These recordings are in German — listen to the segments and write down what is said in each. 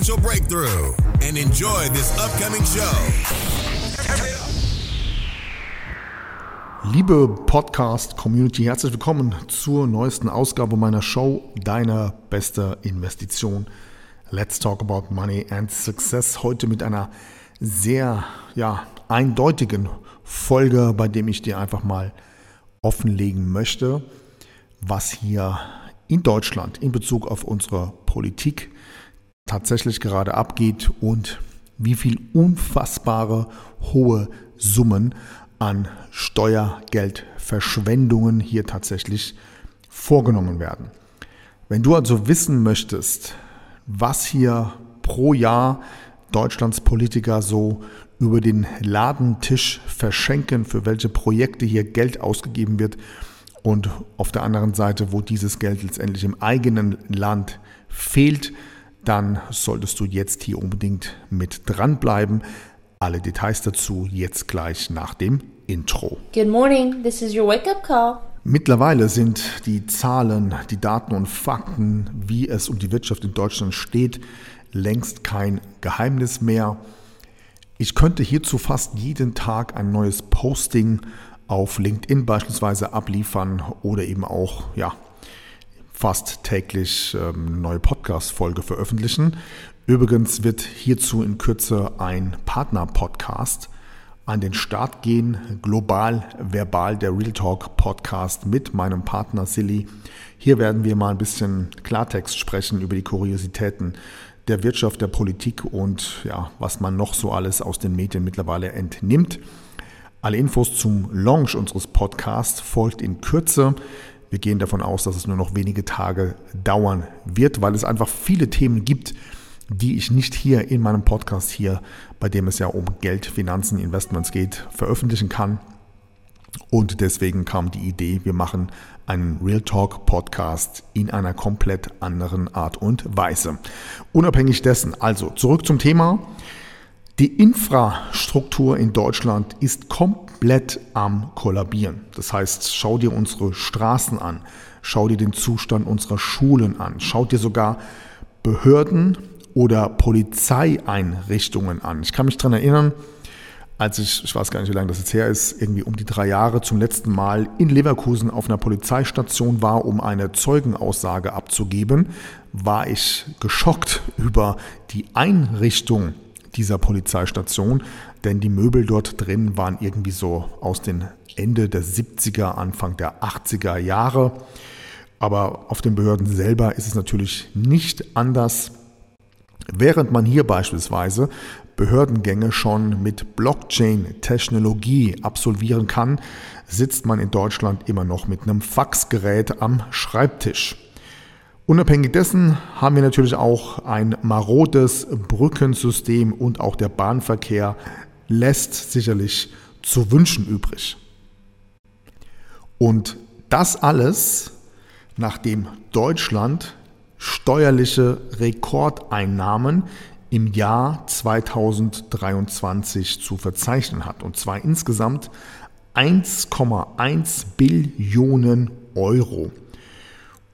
breakthrough and enjoy this upcoming show. Liebe Podcast-Community, herzlich willkommen zur neuesten Ausgabe meiner Show Deine beste Investition. Let's talk about money and success. Heute mit einer sehr ja, eindeutigen Folge, bei dem ich dir einfach mal offenlegen möchte, was hier in Deutschland in Bezug auf unsere Politik tatsächlich gerade abgeht und wie viel unfassbare hohe Summen an Steuergeldverschwendungen hier tatsächlich vorgenommen werden. Wenn du also wissen möchtest, was hier pro Jahr Deutschlands Politiker so über den Ladentisch verschenken, für welche Projekte hier Geld ausgegeben wird und auf der anderen Seite, wo dieses Geld letztendlich im eigenen Land fehlt, dann solltest du jetzt hier unbedingt mit dranbleiben. Alle Details dazu jetzt gleich nach dem Intro. Good morning, this is your wake-up call. Mittlerweile sind die Zahlen, die Daten und Fakten, wie es um die Wirtschaft in Deutschland steht, längst kein Geheimnis mehr. Ich könnte hierzu fast jeden Tag ein neues Posting auf LinkedIn beispielsweise abliefern oder eben auch ja, fast täglich ähm, eine neue Podcast-Folge veröffentlichen. Übrigens wird hierzu in Kürze ein Partner-Podcast an den Start gehen, global verbal der Real Talk Podcast mit meinem Partner Silly. Hier werden wir mal ein bisschen Klartext sprechen über die Kuriositäten der Wirtschaft, der Politik und ja, was man noch so alles aus den Medien mittlerweile entnimmt. Alle Infos zum Launch unseres Podcasts folgt in Kürze. Wir gehen davon aus, dass es nur noch wenige Tage dauern wird, weil es einfach viele Themen gibt, die ich nicht hier in meinem Podcast hier, bei dem es ja um Geld, Finanzen, Investments geht, veröffentlichen kann. Und deswegen kam die Idee, wir machen einen Real Talk Podcast in einer komplett anderen Art und Weise. Unabhängig dessen, also zurück zum Thema. Die Infrastruktur in Deutschland ist komplett komplett am Kollabieren. Das heißt, schau dir unsere Straßen an, schau dir den Zustand unserer Schulen an, schau dir sogar Behörden oder Polizeieinrichtungen an. Ich kann mich daran erinnern, als ich, ich weiß gar nicht, wie lange das jetzt her ist, irgendwie um die drei Jahre zum letzten Mal in Leverkusen auf einer Polizeistation war, um eine Zeugenaussage abzugeben, war ich geschockt über die Einrichtung dieser Polizeistation, denn die Möbel dort drin waren irgendwie so aus den Ende der 70er, Anfang der 80er Jahre. Aber auf den Behörden selber ist es natürlich nicht anders. Während man hier beispielsweise Behördengänge schon mit Blockchain-Technologie absolvieren kann, sitzt man in Deutschland immer noch mit einem Faxgerät am Schreibtisch. Unabhängig dessen haben wir natürlich auch ein marodes Brückensystem und auch der Bahnverkehr lässt sicherlich zu wünschen übrig. Und das alles, nachdem Deutschland steuerliche Rekordeinnahmen im Jahr 2023 zu verzeichnen hat. Und zwar insgesamt 1,1 Billionen Euro.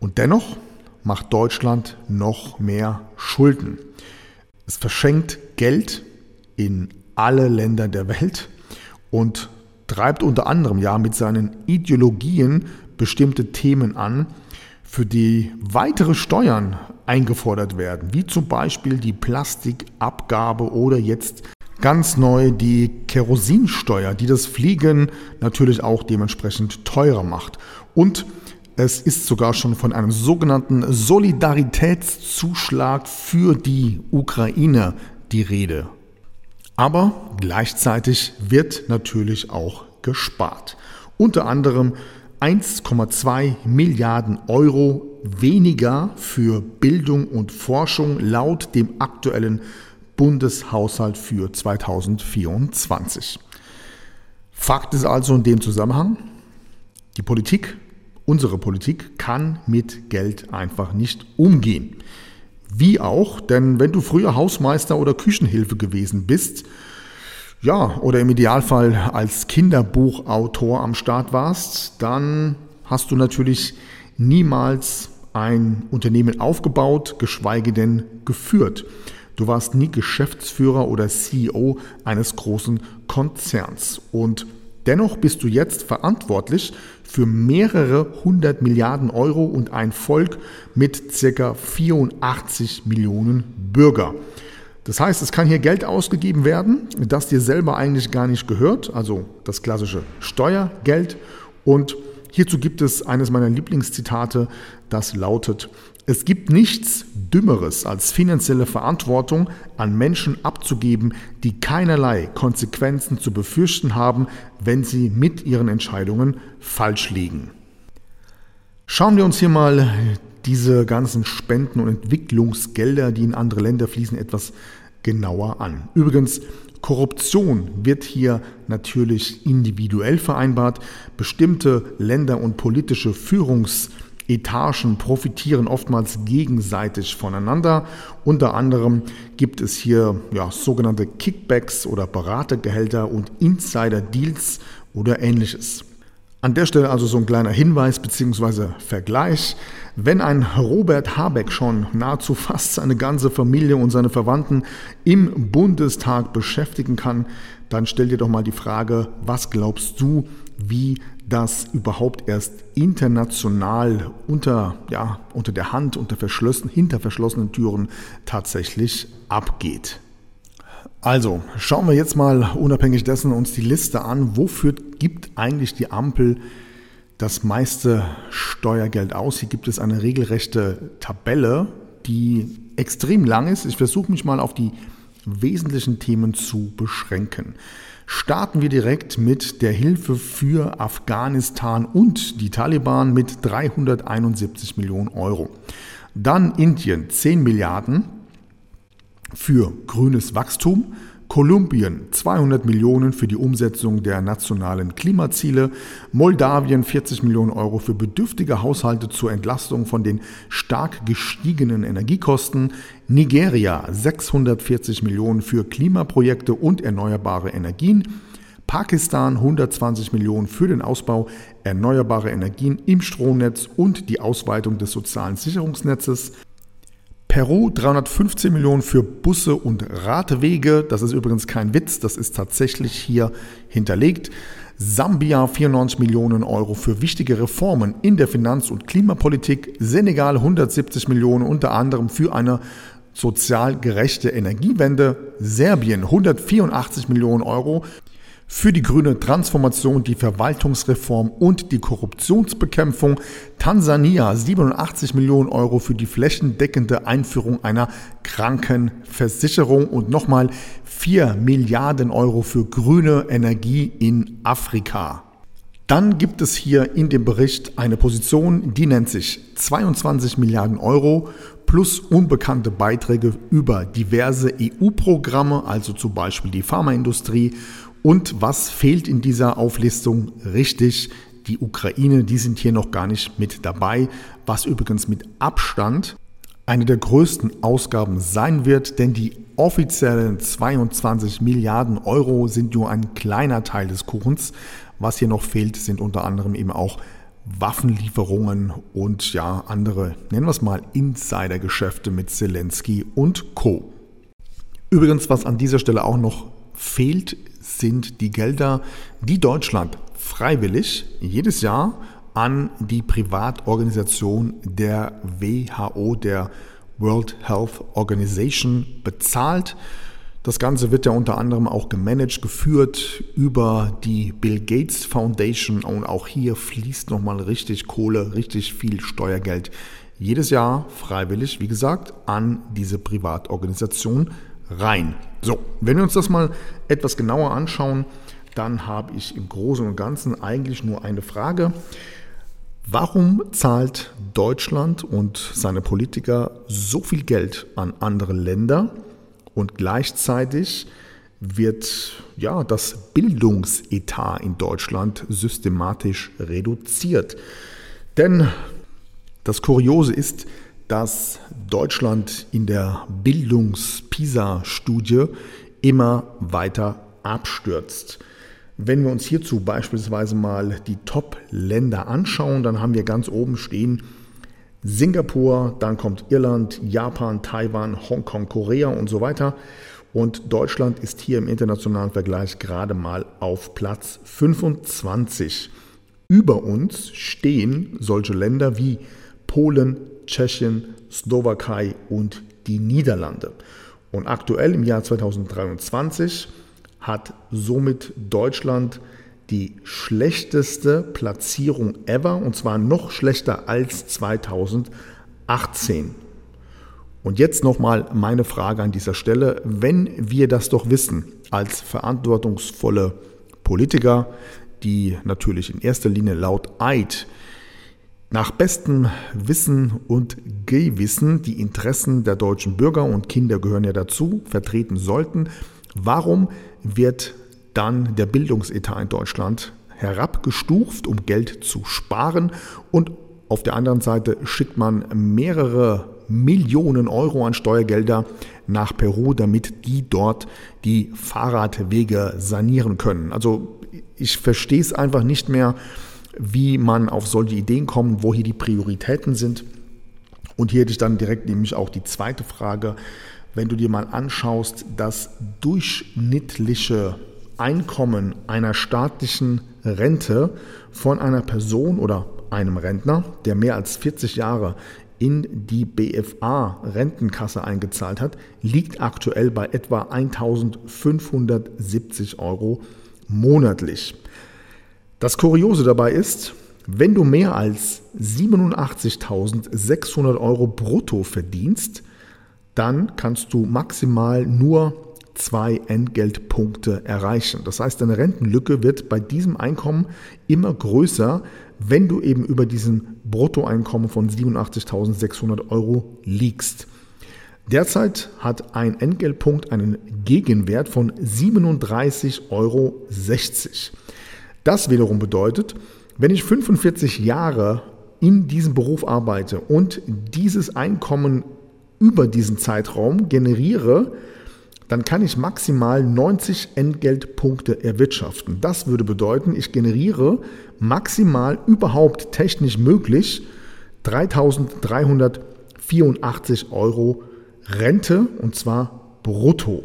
Und dennoch macht Deutschland noch mehr Schulden. Es verschenkt Geld in alle Länder der Welt und treibt unter anderem ja mit seinen Ideologien bestimmte Themen an, für die weitere Steuern eingefordert werden, wie zum Beispiel die Plastikabgabe oder jetzt ganz neu die Kerosinsteuer, die das Fliegen natürlich auch dementsprechend teurer macht. Und es ist sogar schon von einem sogenannten Solidaritätszuschlag für die Ukraine die Rede. Aber gleichzeitig wird natürlich auch gespart. Unter anderem 1,2 Milliarden Euro weniger für Bildung und Forschung laut dem aktuellen Bundeshaushalt für 2024. Fakt ist also in dem Zusammenhang, die Politik, unsere Politik kann mit Geld einfach nicht umgehen. Wie auch, denn wenn du früher Hausmeister oder Küchenhilfe gewesen bist, ja, oder im Idealfall als Kinderbuchautor am Start warst, dann hast du natürlich niemals ein Unternehmen aufgebaut, geschweige denn geführt. Du warst nie Geschäftsführer oder CEO eines großen Konzerns. Und dennoch bist du jetzt verantwortlich für mehrere hundert Milliarden Euro und ein Volk mit circa 84 Millionen Bürger. Das heißt, es kann hier Geld ausgegeben werden, das dir selber eigentlich gar nicht gehört, also das klassische Steuergeld. Und hierzu gibt es eines meiner Lieblingszitate, das lautet, es gibt nichts Dümmeres als finanzielle Verantwortung an Menschen abzugeben, die keinerlei Konsequenzen zu befürchten haben, wenn sie mit ihren Entscheidungen falsch liegen. Schauen wir uns hier mal diese ganzen Spenden und Entwicklungsgelder, die in andere Länder fließen, etwas genauer an. Übrigens, Korruption wird hier natürlich individuell vereinbart. Bestimmte Länder und politische Führungsetagen profitieren oftmals gegenseitig voneinander. Unter anderem gibt es hier ja, sogenannte Kickbacks oder Beratergehälter und Insider-Deals oder ähnliches. An der Stelle also so ein kleiner Hinweis bzw. Vergleich. Wenn ein Robert Habeck schon nahezu fast seine ganze Familie und seine Verwandten im Bundestag beschäftigen kann, dann stell dir doch mal die Frage, was glaubst du, wie das überhaupt erst international unter, ja, unter der Hand, unter verschlossen, hinter verschlossenen Türen tatsächlich abgeht? Also, schauen wir jetzt mal unabhängig dessen uns die Liste an. Wofür gibt eigentlich die Ampel das meiste Steuergeld aus? Hier gibt es eine regelrechte Tabelle, die extrem lang ist. Ich versuche mich mal auf die wesentlichen Themen zu beschränken. Starten wir direkt mit der Hilfe für Afghanistan und die Taliban mit 371 Millionen Euro. Dann Indien 10 Milliarden für grünes Wachstum, Kolumbien 200 Millionen für die Umsetzung der nationalen Klimaziele, Moldawien 40 Millionen Euro für bedürftige Haushalte zur Entlastung von den stark gestiegenen Energiekosten, Nigeria 640 Millionen für Klimaprojekte und erneuerbare Energien, Pakistan 120 Millionen für den Ausbau erneuerbarer Energien im Stromnetz und die Ausweitung des sozialen Sicherungsnetzes, Peru 315 Millionen für Busse und Radwege. Das ist übrigens kein Witz, das ist tatsächlich hier hinterlegt. Sambia 94 Millionen Euro für wichtige Reformen in der Finanz- und Klimapolitik. Senegal 170 Millionen unter anderem für eine sozial gerechte Energiewende. Serbien 184 Millionen Euro für die grüne Transformation, die Verwaltungsreform und die Korruptionsbekämpfung. Tansania 87 Millionen Euro für die flächendeckende Einführung einer Krankenversicherung und nochmal 4 Milliarden Euro für grüne Energie in Afrika. Dann gibt es hier in dem Bericht eine Position, die nennt sich 22 Milliarden Euro plus unbekannte Beiträge über diverse EU-Programme, also zum Beispiel die Pharmaindustrie und was fehlt in dieser Auflistung? Richtig, die Ukraine, die sind hier noch gar nicht mit dabei, was übrigens mit Abstand eine der größten Ausgaben sein wird, denn die offiziellen 22 Milliarden Euro sind nur ein kleiner Teil des Kuchens. Was hier noch fehlt, sind unter anderem eben auch Waffenlieferungen und ja andere, nennen wir es mal, Insidergeschäfte mit Zelensky und Co. Übrigens, was an dieser Stelle auch noch fehlt, sind die Gelder, die Deutschland freiwillig jedes Jahr an die Privatorganisation der WHO, der World Health Organization, bezahlt. Das Ganze wird ja unter anderem auch gemanagt, geführt über die Bill Gates Foundation und auch hier fließt nochmal richtig Kohle, richtig viel Steuergeld jedes Jahr freiwillig, wie gesagt, an diese Privatorganisation rein. So, wenn wir uns das mal etwas genauer anschauen, dann habe ich im Großen und Ganzen eigentlich nur eine Frage. Warum zahlt Deutschland und seine Politiker so viel Geld an andere Länder und gleichzeitig wird ja das Bildungsetat in Deutschland systematisch reduziert? Denn das Kuriose ist, dass Deutschland in der Bildungs-PISA-Studie immer weiter abstürzt. Wenn wir uns hierzu beispielsweise mal die Top-Länder anschauen, dann haben wir ganz oben stehen Singapur, dann kommt Irland, Japan, Taiwan, Hongkong, Korea und so weiter. Und Deutschland ist hier im internationalen Vergleich gerade mal auf Platz 25. Über uns stehen solche Länder wie Polen, Tschechien, Slowakei und die Niederlande. Und aktuell im Jahr 2023 hat somit Deutschland die schlechteste Platzierung ever und zwar noch schlechter als 2018. Und jetzt nochmal meine Frage an dieser Stelle. Wenn wir das doch wissen, als verantwortungsvolle Politiker, die natürlich in erster Linie laut Eid nach bestem Wissen und Gewissen die Interessen der deutschen Bürger und Kinder gehören ja dazu, vertreten sollten, Warum wird dann der Bildungsetat in Deutschland herabgestuft, um Geld zu sparen und auf der anderen Seite schickt man mehrere Millionen Euro an Steuergelder nach Peru, damit die dort die Fahrradwege sanieren können. Also ich verstehe es einfach nicht mehr, wie man auf solche Ideen kommt, wo hier die Prioritäten sind. Und hier hätte ich dann direkt nämlich auch die zweite Frage wenn du dir mal anschaust, das durchschnittliche Einkommen einer staatlichen Rente von einer Person oder einem Rentner, der mehr als 40 Jahre in die BFA-Rentenkasse eingezahlt hat, liegt aktuell bei etwa 1570 Euro monatlich. Das Kuriose dabei ist, wenn du mehr als 87.600 Euro brutto verdienst, dann kannst du maximal nur zwei Entgeltpunkte erreichen. Das heißt, deine Rentenlücke wird bei diesem Einkommen immer größer, wenn du eben über diesen Bruttoeinkommen von 87.600 Euro liegst. Derzeit hat ein Entgeltpunkt einen Gegenwert von 37,60 Euro. Das wiederum bedeutet, wenn ich 45 Jahre in diesem Beruf arbeite und dieses Einkommen über diesen Zeitraum generiere, dann kann ich maximal 90 Entgeltpunkte erwirtschaften. Das würde bedeuten, ich generiere maximal überhaupt technisch möglich 3.384 Euro Rente und zwar brutto.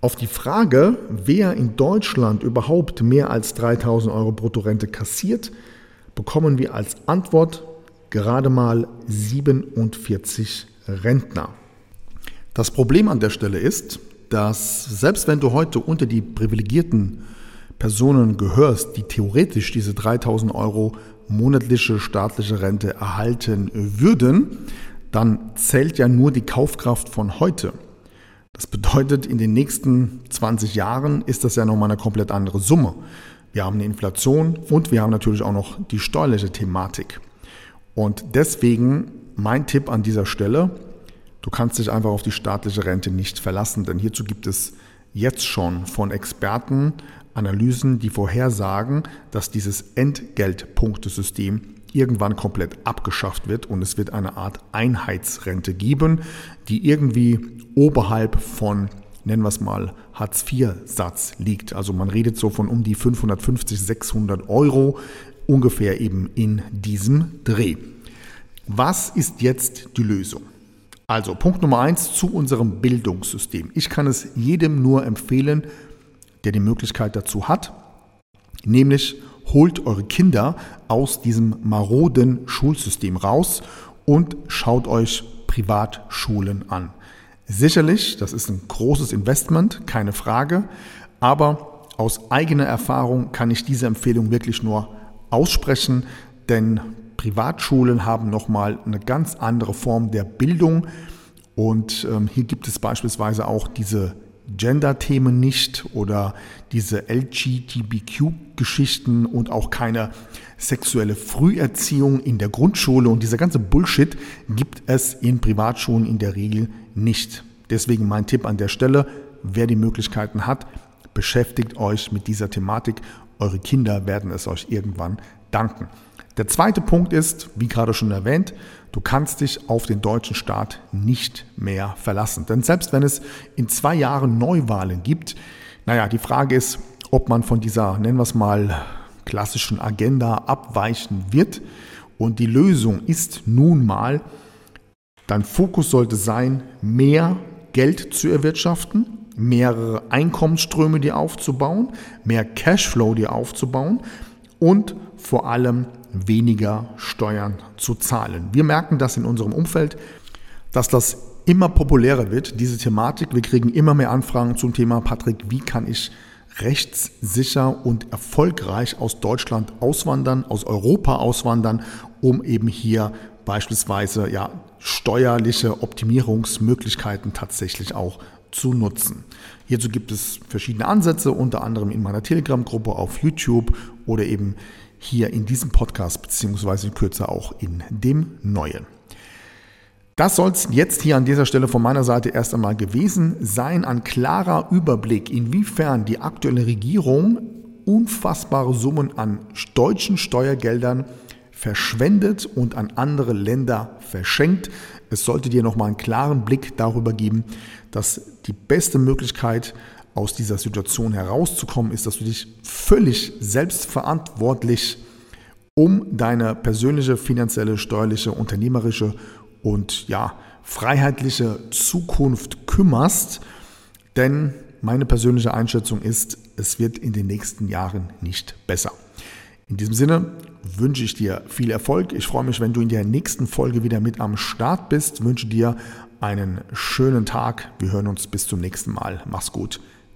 Auf die Frage, wer in Deutschland überhaupt mehr als 3000 Euro Bruttorente kassiert, bekommen wir als Antwort gerade mal 47 Rentner. Das Problem an der Stelle ist, dass selbst wenn du heute unter die privilegierten Personen gehörst, die theoretisch diese 3000 Euro monatliche staatliche Rente erhalten würden, dann zählt ja nur die Kaufkraft von heute. Das bedeutet, in den nächsten 20 Jahren ist das ja nochmal eine komplett andere Summe. Wir haben eine Inflation und wir haben natürlich auch noch die steuerliche Thematik. Und deswegen mein Tipp an dieser Stelle, du kannst dich einfach auf die staatliche Rente nicht verlassen, denn hierzu gibt es jetzt schon von Experten Analysen, die vorhersagen, dass dieses Entgeltpunktesystem irgendwann komplett abgeschafft wird und es wird eine Art Einheitsrente geben, die irgendwie oberhalb von, nennen wir es mal, Hartz-IV-Satz liegt. Also man redet so von um die 550, 600 Euro, ungefähr eben in diesem Dreh. Was ist jetzt die Lösung? Also Punkt Nummer eins zu unserem Bildungssystem. Ich kann es jedem nur empfehlen, der die Möglichkeit dazu hat, nämlich holt eure Kinder aus diesem maroden Schulsystem raus und schaut euch Privatschulen an. Sicherlich, das ist ein großes Investment, keine Frage, aber aus eigener Erfahrung kann ich diese Empfehlung wirklich nur aussprechen, denn Privatschulen haben nochmal eine ganz andere Form der Bildung und ähm, hier gibt es beispielsweise auch diese Gender-Themen nicht oder diese LGBTQ-Geschichten und auch keine sexuelle Früherziehung in der Grundschule und dieser ganze Bullshit gibt es in Privatschulen in der Regel nicht. Deswegen mein Tipp an der Stelle, wer die Möglichkeiten hat, beschäftigt euch mit dieser Thematik. Eure Kinder werden es euch irgendwann danken. Der zweite Punkt ist, wie gerade schon erwähnt, du kannst dich auf den deutschen Staat nicht mehr verlassen. Denn selbst wenn es in zwei Jahren Neuwahlen gibt, naja, die Frage ist, ob man von dieser, nennen wir es mal, klassischen Agenda abweichen wird. Und die Lösung ist nun mal, dein Fokus sollte sein, mehr Geld zu erwirtschaften, mehrere Einkommensströme dir aufzubauen, mehr Cashflow dir aufzubauen und vor allem weniger Steuern zu zahlen. Wir merken das in unserem Umfeld, dass das immer populärer wird, diese Thematik. Wir kriegen immer mehr Anfragen zum Thema, Patrick, wie kann ich rechtssicher und erfolgreich aus Deutschland auswandern, aus Europa auswandern, um eben hier beispielsweise ja, steuerliche Optimierungsmöglichkeiten tatsächlich auch zu nutzen. Hierzu gibt es verschiedene Ansätze, unter anderem in meiner Telegram-Gruppe auf YouTube oder eben hier in diesem Podcast, beziehungsweise in Kürze auch in dem neuen. Das soll es jetzt hier an dieser Stelle von meiner Seite erst einmal gewesen sein. Ein klarer Überblick, inwiefern die aktuelle Regierung unfassbare Summen an deutschen Steuergeldern verschwendet und an andere Länder verschenkt. Es sollte dir nochmal einen klaren Blick darüber geben, dass die beste Möglichkeit aus dieser Situation herauszukommen ist, dass du dich völlig selbstverantwortlich um deine persönliche, finanzielle, steuerliche, unternehmerische und ja, freiheitliche Zukunft kümmerst. Denn meine persönliche Einschätzung ist, es wird in den nächsten Jahren nicht besser. In diesem Sinne wünsche ich dir viel Erfolg. Ich freue mich, wenn du in der nächsten Folge wieder mit am Start bist. Wünsche dir einen schönen Tag. Wir hören uns bis zum nächsten Mal. Mach's gut.